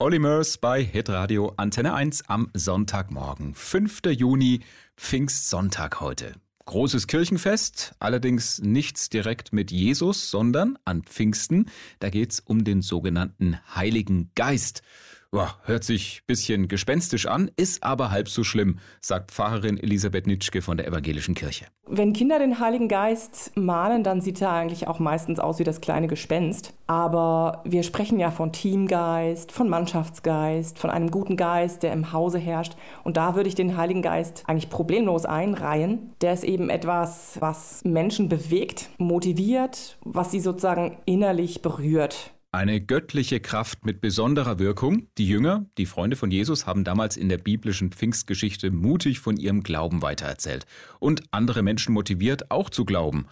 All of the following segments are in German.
Olli Mörs bei Hitradio Antenne 1 am Sonntagmorgen. 5. Juni, Pfingstsonntag heute. Großes Kirchenfest, allerdings nichts direkt mit Jesus, sondern an Pfingsten. Da geht's um den sogenannten Heiligen Geist. Ja, hört sich bisschen gespenstisch an, ist aber halb so schlimm, sagt Pfarrerin Elisabeth Nitschke von der Evangelischen Kirche. Wenn Kinder den Heiligen Geist malen, dann sieht er eigentlich auch meistens aus wie das kleine Gespenst. Aber wir sprechen ja von Teamgeist, von Mannschaftsgeist, von einem guten Geist, der im Hause herrscht. Und da würde ich den Heiligen Geist eigentlich problemlos einreihen. Der ist eben etwas, was Menschen bewegt, motiviert, was sie sozusagen innerlich berührt. Eine göttliche Kraft mit besonderer Wirkung. Die Jünger, die Freunde von Jesus, haben damals in der biblischen Pfingstgeschichte mutig von ihrem Glauben weitererzählt und andere Menschen motiviert, auch zu glauben.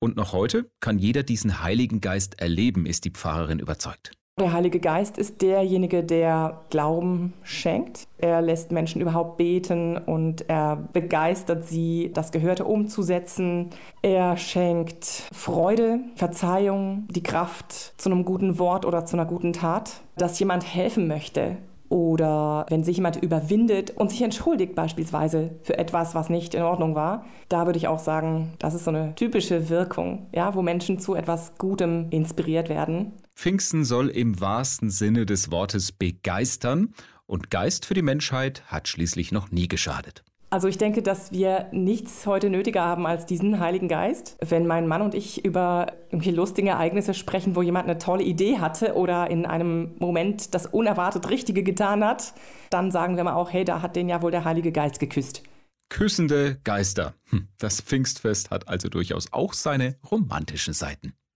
Und noch heute kann jeder diesen Heiligen Geist erleben, ist die Pfarrerin überzeugt. Der Heilige Geist ist derjenige, der Glauben schenkt. Er lässt Menschen überhaupt beten und er begeistert sie, das Gehörte umzusetzen. Er schenkt Freude, Verzeihung, die Kraft zu einem guten Wort oder zu einer guten Tat, dass jemand helfen möchte, oder wenn sich jemand überwindet und sich entschuldigt beispielsweise für etwas, was nicht in Ordnung war, da würde ich auch sagen, das ist so eine typische Wirkung, ja, wo Menschen zu etwas Gutem inspiriert werden. Pfingsten soll im wahrsten Sinne des Wortes begeistern und Geist für die Menschheit hat schließlich noch nie geschadet. Also ich denke, dass wir nichts heute nötiger haben als diesen Heiligen Geist. Wenn mein Mann und ich über irgendwelche lustigen Ereignisse sprechen, wo jemand eine tolle Idee hatte oder in einem Moment das unerwartet Richtige getan hat, dann sagen wir mal auch, hey, da hat den ja wohl der Heilige Geist geküsst. Küssende Geister. Hm, das Pfingstfest hat also durchaus auch seine romantischen Seiten.